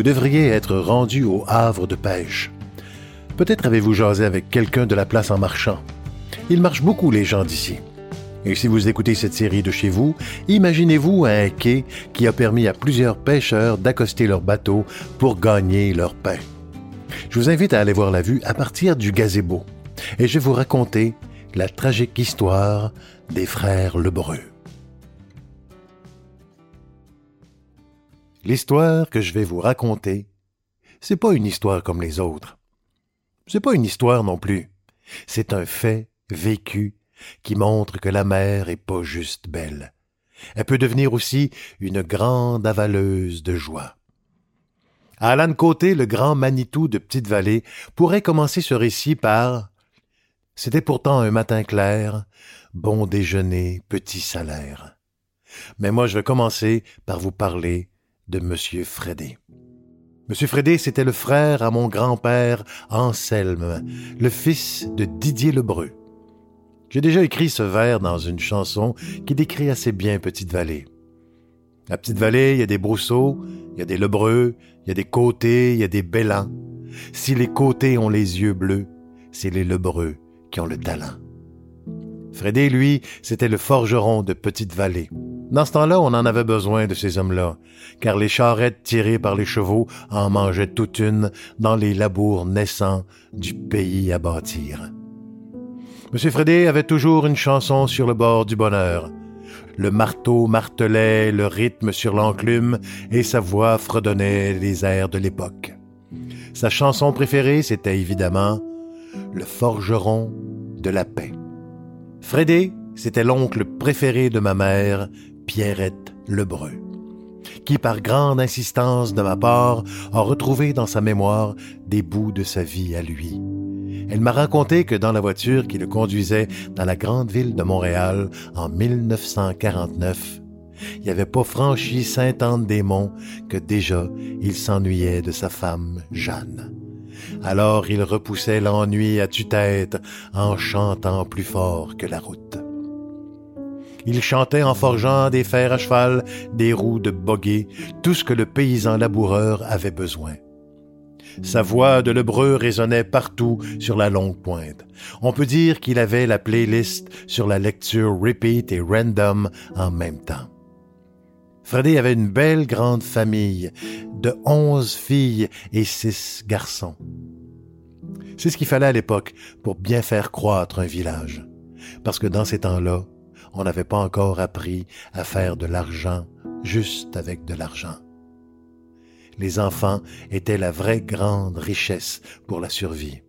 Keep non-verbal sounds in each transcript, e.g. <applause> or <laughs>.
Vous devriez être rendu au havre de pêche. Peut-être avez-vous jasé avec quelqu'un de la place en marchant. Il marche beaucoup les gens d'ici. Et si vous écoutez cette série de chez vous, imaginez-vous un quai qui a permis à plusieurs pêcheurs d'accoster leur bateau pour gagner leur pain. Je vous invite à aller voir la vue à partir du gazebo et je vais vous raconter la tragique histoire des frères Lebreu. L'histoire que je vais vous raconter, c'est pas une histoire comme les autres. C'est pas une histoire non plus. C'est un fait vécu qui montre que la mer est pas juste belle. Elle peut devenir aussi une grande avaleuse de joie. Alan Côté, le grand Manitou de Petite-Vallée, pourrait commencer ce récit par C'était pourtant un matin clair, bon déjeuner, petit salaire. Mais moi, je vais commencer par vous parler de M. Frédé. M. Frédé, c'était le frère à mon grand-père Anselme, le fils de Didier Lebreu. J'ai déjà écrit ce vers dans une chanson qui décrit assez bien Petite-Vallée. La Petite-Vallée, il y a des brousseaux, il y a des Lebreux, il y a des côtés, il y a des bellans. Si les côtés ont les yeux bleus, c'est les Lebreux qui ont le talent. Frédé, lui, c'était le forgeron de Petite-Vallée. Dans ce temps-là, on en avait besoin de ces hommes-là, car les charrettes tirées par les chevaux en mangeaient toute une dans les labours naissants du pays à bâtir. Monsieur Frédé avait toujours une chanson sur le bord du bonheur. Le marteau martelait le rythme sur l'enclume et sa voix fredonnait les airs de l'époque. Sa chanson préférée, c'était évidemment Le forgeron de la paix. Frédé, c'était l'oncle préféré de ma mère, Pierrette Lebreu, qui par grande insistance de ma part a retrouvé dans sa mémoire des bouts de sa vie à lui. Elle m'a raconté que dans la voiture qui le conduisait dans la grande ville de Montréal en 1949, il n'avait pas franchi Sainte-Anne-des-Monts que déjà il s'ennuyait de sa femme Jeanne. Alors il repoussait l'ennui à tue-tête en chantant plus fort que la route. Il chantait en forgeant des fers à cheval, des roues de boguet, tout ce que le paysan laboureur avait besoin. Sa voix de l'hebreu résonnait partout sur la longue pointe. On peut dire qu'il avait la playlist sur la lecture repeat et random en même temps. Freddy avait une belle grande famille de onze filles et six garçons. C'est ce qu'il fallait à l'époque pour bien faire croître un village. Parce que dans ces temps-là, on n'avait pas encore appris à faire de l'argent juste avec de l'argent. Les enfants étaient la vraie grande richesse pour la survie.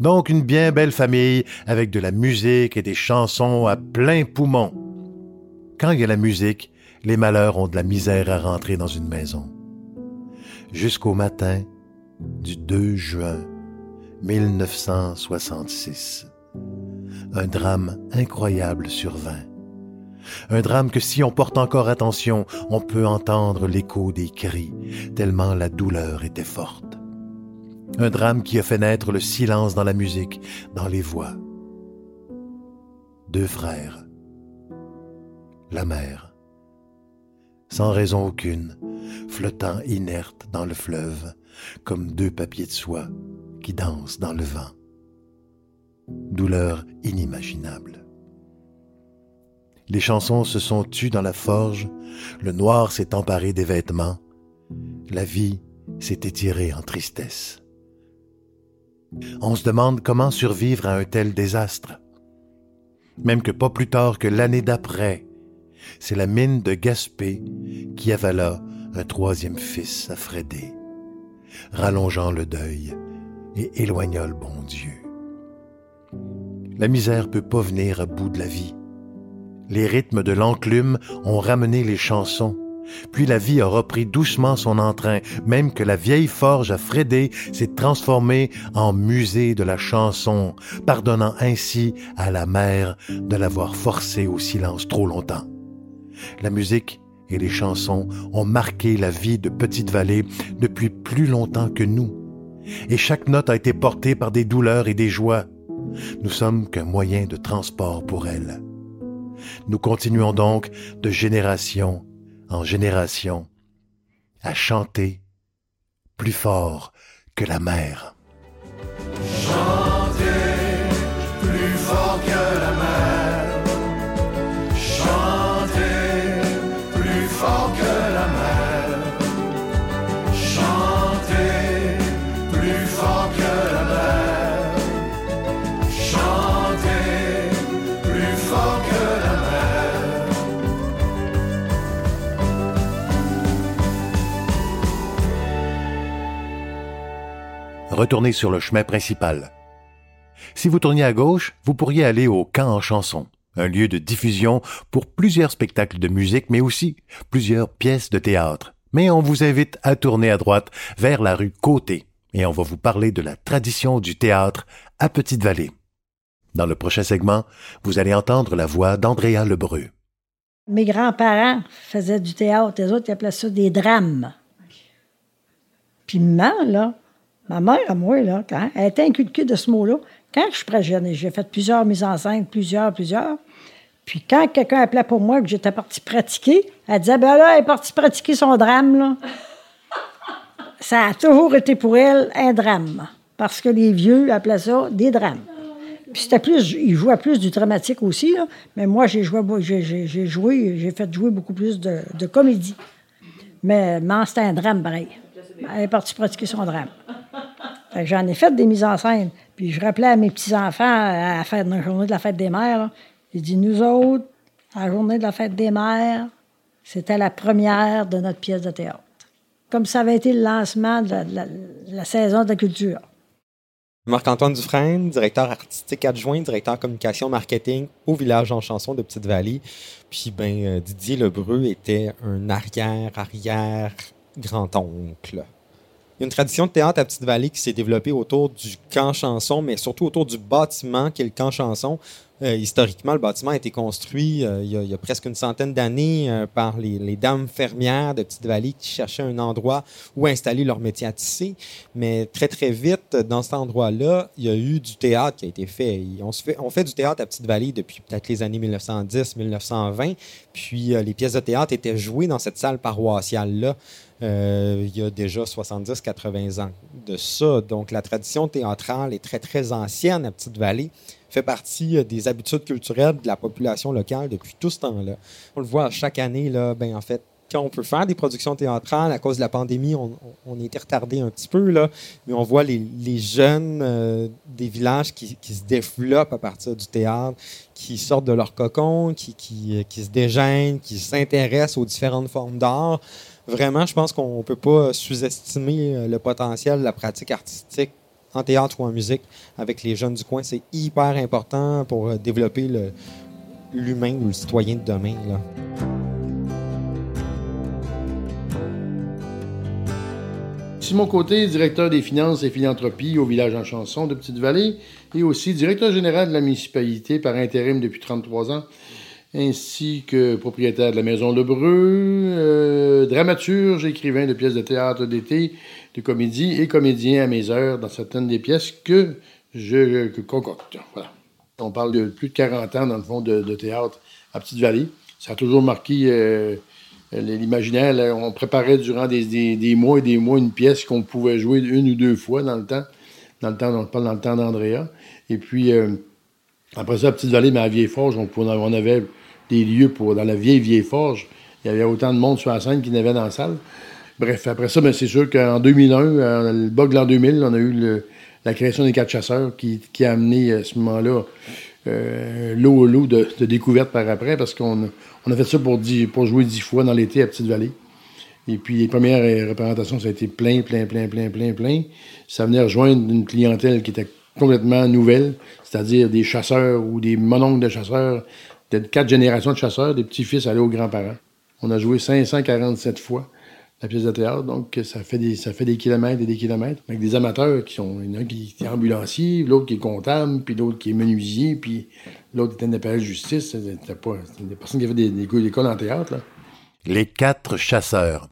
Donc une bien belle famille avec de la musique et des chansons à plein poumon. Quand il y a la musique, les malheurs ont de la misère à rentrer dans une maison. Jusqu'au matin du 2 juin 1966 un drame incroyable survint. Un drame que si on porte encore attention, on peut entendre l'écho des cris, tellement la douleur était forte. Un drame qui a fait naître le silence dans la musique, dans les voix. Deux frères. La mère. Sans raison aucune, flottant inerte dans le fleuve, comme deux papiers de soie qui dansent dans le vent douleur inimaginable. Les chansons se sont tues dans la forge, le noir s'est emparé des vêtements, la vie s'est étirée en tristesse. On se demande comment survivre à un tel désastre. Même que pas plus tard que l'année d'après, c'est la mine de Gaspé qui avala un troisième fils à Frédé, rallongeant le deuil et éloignant le bon Dieu. La misère peut pas venir à bout de la vie. Les rythmes de l'enclume ont ramené les chansons. Puis la vie a repris doucement son entrain, même que la vieille forge à Frédé s'est transformée en musée de la chanson, pardonnant ainsi à la mère de l'avoir forcée au silence trop longtemps. La musique et les chansons ont marqué la vie de Petite Vallée depuis plus longtemps que nous, et chaque note a été portée par des douleurs et des joies. Nous sommes qu'un moyen de transport pour elle. Nous continuons donc de génération en génération à chanter plus fort que la mer. Retournez sur le chemin principal. Si vous tourniez à gauche, vous pourriez aller au Camp en chanson, un lieu de diffusion pour plusieurs spectacles de musique, mais aussi plusieurs pièces de théâtre. Mais on vous invite à tourner à droite vers la rue Côté, et on va vous parler de la tradition du théâtre à Petite-Vallée. Dans le prochain segment, vous allez entendre la voix d'Andrea Lebreu. Mes grands-parents faisaient du théâtre, les autres ils appelaient ça des drames. Puis maman, là, ma mère à moi, là, quand elle était inculquée de ce mot-là, quand je suis très jeune, j'ai fait plusieurs mises en scène, plusieurs, plusieurs. Puis quand quelqu'un appelait pour moi que j'étais partie pratiquer, elle disait Ben là, elle est partie pratiquer son drame, là. Ça a toujours été pour elle un drame. Parce que les vieux appelaient ça des drames. Puis c'était plus, ils jouaient plus du dramatique aussi, mais moi, j'ai joué, j'ai, joué, j'ai fait jouer beaucoup plus de, de comédie. Mais, mais c'était un drame pareil. Elle est partie pratiquer son drame. J'en ai fait des mises en scène. Puis je rappelais à mes petits-enfants à la, fête, journée de la fête des mères, j'ai dit, nous autres, à la journée de la fête des mères, c'était la première de notre pièce de théâtre. Comme ça avait été le lancement de la, saison de la culture. Marc-Antoine Dufresne, directeur artistique adjoint, directeur communication marketing au village en chanson de Petite-Vallée. Puis ben, euh, Didier Lebreu était un arrière-arrière-grand-oncle y a une tradition de théâtre à Petite-Vallée qui s'est développée autour du camp chanson, mais surtout autour du bâtiment qui est le camp chanson. Euh, historiquement, le bâtiment a été construit euh, il, y a, presque une centaine d'années euh, par les, dames fermières de Petite-Vallée qui cherchaient un endroit où installer leur métier à tisser. Mais très, très vite, dans cet endroit-là, il y a eu du théâtre qui a été fait. Fait, on fait du théâtre à Petite-Vallée depuis peut-être les années 1910-1920. Puis les pièces de théâtre étaient jouées dans cette salle paroissiale-là. Euh, il y a déjà 70-80 ans de ça. Donc, la tradition théâtrale est très, très ancienne à Petite-Vallée, fait partie euh, des habitudes culturelles de la population locale depuis tout ce temps-là. On le voit chaque année, là, ben, en fait, quand on peut faire des productions théâtrales, à cause de la pandémie, on, on été retardé un petit peu, là, mais on voit les, jeunes euh, des villages qui, se développent à partir du théâtre, qui sortent de leur cocon, qui, qui, se dégênent, qui s'intéressent aux différentes formes d'art vraiment, je pense qu'on ne peut pas sous-estimer euh, le potentiel de la pratique artistique en théâtre ou en musique avec les jeunes du coin. C'est hyper important pour euh, développer l'humain ou le citoyen de demain. Simon Côté, directeur des finances et philanthropie au village en chanson de Petite-Vallée et aussi directeur général de la municipalité par intérim depuis 33 ans ainsi que propriétaire de la Maison Lebreu, euh, dramaturge, écrivain de pièces de théâtre d'été, de comédie et comédien à mes heures dans certaines des pièces que je concocte. Voilà. On parle de plus de 40 ans, dans le fond, de, théâtre à Petite-Vallée. Ça a toujours marqué euh, l'imaginaire. On préparait durant des, mois et des mois une pièce qu'on pouvait jouer une ou deux fois dans le temps. Dans le temps, on parle dans le temps d'Andrea. Et puis, euh, après ça, à Petite-Vallée, mais à Vieille-Forge, on avait des lieux pour, dans la vieille vieille forge. Il y avait autant de monde sur la scène qu'il y avait dans la salle. Bref, après ça, ben, c'est sûr qu'en 2001, le bug de l'an 2000, on a eu la création des quatre chasseurs qui, a amené à ce moment-là euh, l'eau au lot de, de découvertes par après parce qu'on a fait ça pour, pour jouer dix fois dans l'été à Petite-Vallée. Et puis les premières représentations, ça a été plein, plein, plein, plein, plein, plein. Ça venait rejoindre une clientèle qui était complètement nouvelle, c'est-à-dire des chasseurs ou des mononcles de chasseurs Peut-être quatre générations de chasseurs, des petits-fils allaient aux grands-parents. On a joué 547 fois la pièce de théâtre, donc ça fait des, ça fait des kilomètres et des kilomètres. Avec des amateurs qui sont. Il y en a qui est ambulancier, l'autre qui est comptable, puis l'autre qui est menuisier, puis l'autre était un appel de justice. C'était des personnes qui avaient des, des, écoles en théâtre. Les quatre chasseurs.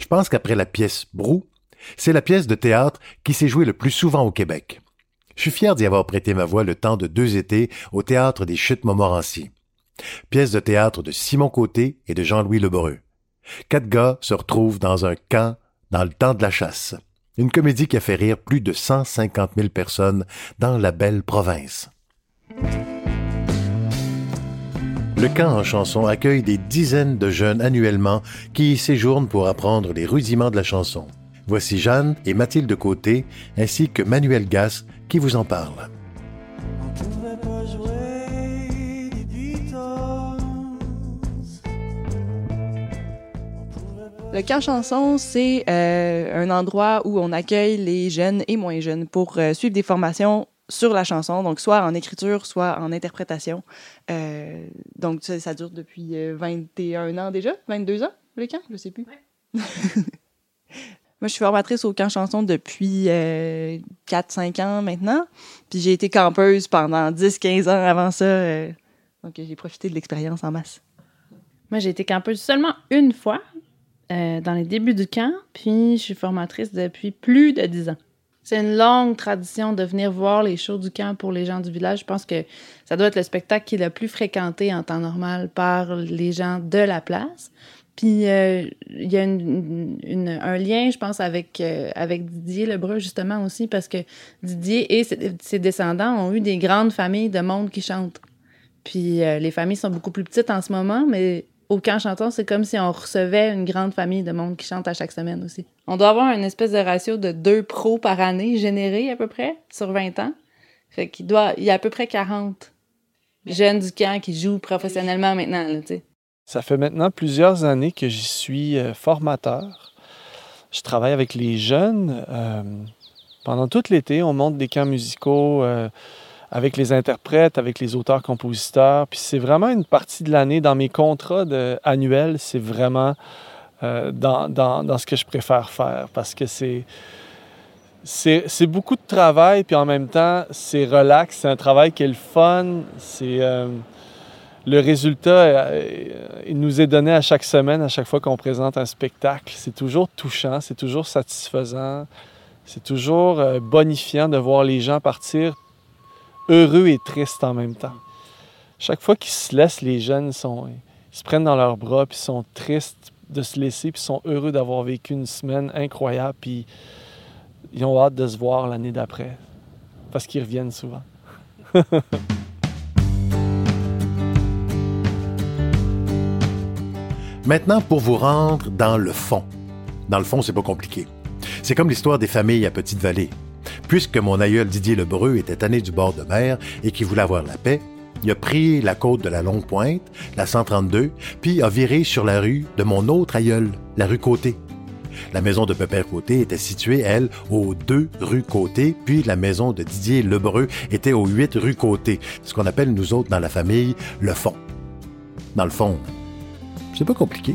Je pense qu'après la pièce Brou, c'est la pièce de théâtre qui s'est jouée le plus souvent au Québec. Je suis fier d'y avoir prêté ma voix le temps de deux étés au théâtre des Chutes Montmorency. Pièce de théâtre de Simon Côté et de Jean-Louis Lebreu. Quatre gars se retrouvent dans un camp dans le temps de la chasse. Une comédie qui a fait rire plus de 150 000 personnes dans la belle province. Le camp en chanson accueille des dizaines de jeunes annuellement qui y séjournent pour apprendre les rudiments de la chanson. Voici Jeanne et Mathilde Côté, ainsi que Manuel Gass qui vous en parlent. Le camp chanson, c'est euh, un endroit où on accueille les jeunes et moins jeunes pour euh, suivre des formations sur la chanson, donc soit en écriture, soit en interprétation. Euh, donc ça, ça, dure depuis 21 ans déjà, 22 ans, le camp, je sais plus. <laughs> Moi, je suis formatrice au camp chanson depuis 4-5 ans maintenant. Puis j'ai été campeuse pendant 10-15 ans avant ça. donc j'ai profité de l'expérience en masse. Moi, j'ai été campeuse seulement une fois, euh, dans les débuts du camp, puis je suis formatrice depuis plus de dix ans. C'est une longue tradition de venir voir les shows du camp pour les gens du village. Je pense que ça doit être le spectacle qui est le plus fréquenté en temps normal par les gens de la place. Puis euh, il y a un lien, je pense, avec, euh, avec Didier Lebreu, justement, aussi, parce que Didier et ses, descendants ont eu des grandes familles de monde qui chantent. Puis les familles sont beaucoup plus petites en ce moment, mais au camp chanton, c'est comme si on recevait une grande famille de monde qui chante à chaque semaine aussi. On doit avoir une espèce de ratio de deux pros par année générés à peu près sur 20 ans. Fait qu'il doit, il y a à peu près 40 jeunes du camp qui jouent professionnellement maintenant, là, Ça fait maintenant plusieurs années que j'y suis euh, formateur. Je travaille avec les jeunes. Euh, pendant tout l'été, on monte des camps musicaux. Euh, avec les interprètes, avec les auteurs-compositeurs. Puis c'est vraiment une partie de l'année. Dans mes contrats annuels, c'est vraiment euh, dans, dans, dans, ce que je préfère faire parce que c'est. C'est beaucoup de travail, puis en même temps, c'est relax. C'est un travail qui est le fun. C'est. Euh, le résultat, euh, il nous est donné à chaque semaine, à chaque fois qu'on présente un spectacle. C'est toujours touchant, c'est toujours satisfaisant, c'est toujours bonifiant de voir les gens partir heureux et triste en même temps. Chaque fois qu'ils se laissent, les jeunes sont, se prennent dans leurs bras, puis sont tristes de se laisser, puis sont heureux d'avoir vécu une semaine incroyable, puis ils ont hâte de se voir l'année d'après, parce qu'ils reviennent souvent. <laughs> Maintenant, pour vous rendre dans le fond. Dans le fond, c'est pas compliqué. C'est comme l'histoire des familles à Petite-Vallée. Puisque mon aïeul Didier Lebreu était tanné du bord de mer et qu'il voulait avoir la paix, il a pris la côte de la Longue Pointe, la 132, puis a viré sur la rue de mon autre aïeul, la rue Côté. La maison de Pépère Côté était située, elle, aux deux rue Côté, puis la maison de Didier Lebreu était aux huit rue Côté, ce qu'on appelle nous autres dans la famille le fond. Dans le fond, c'est pas compliqué.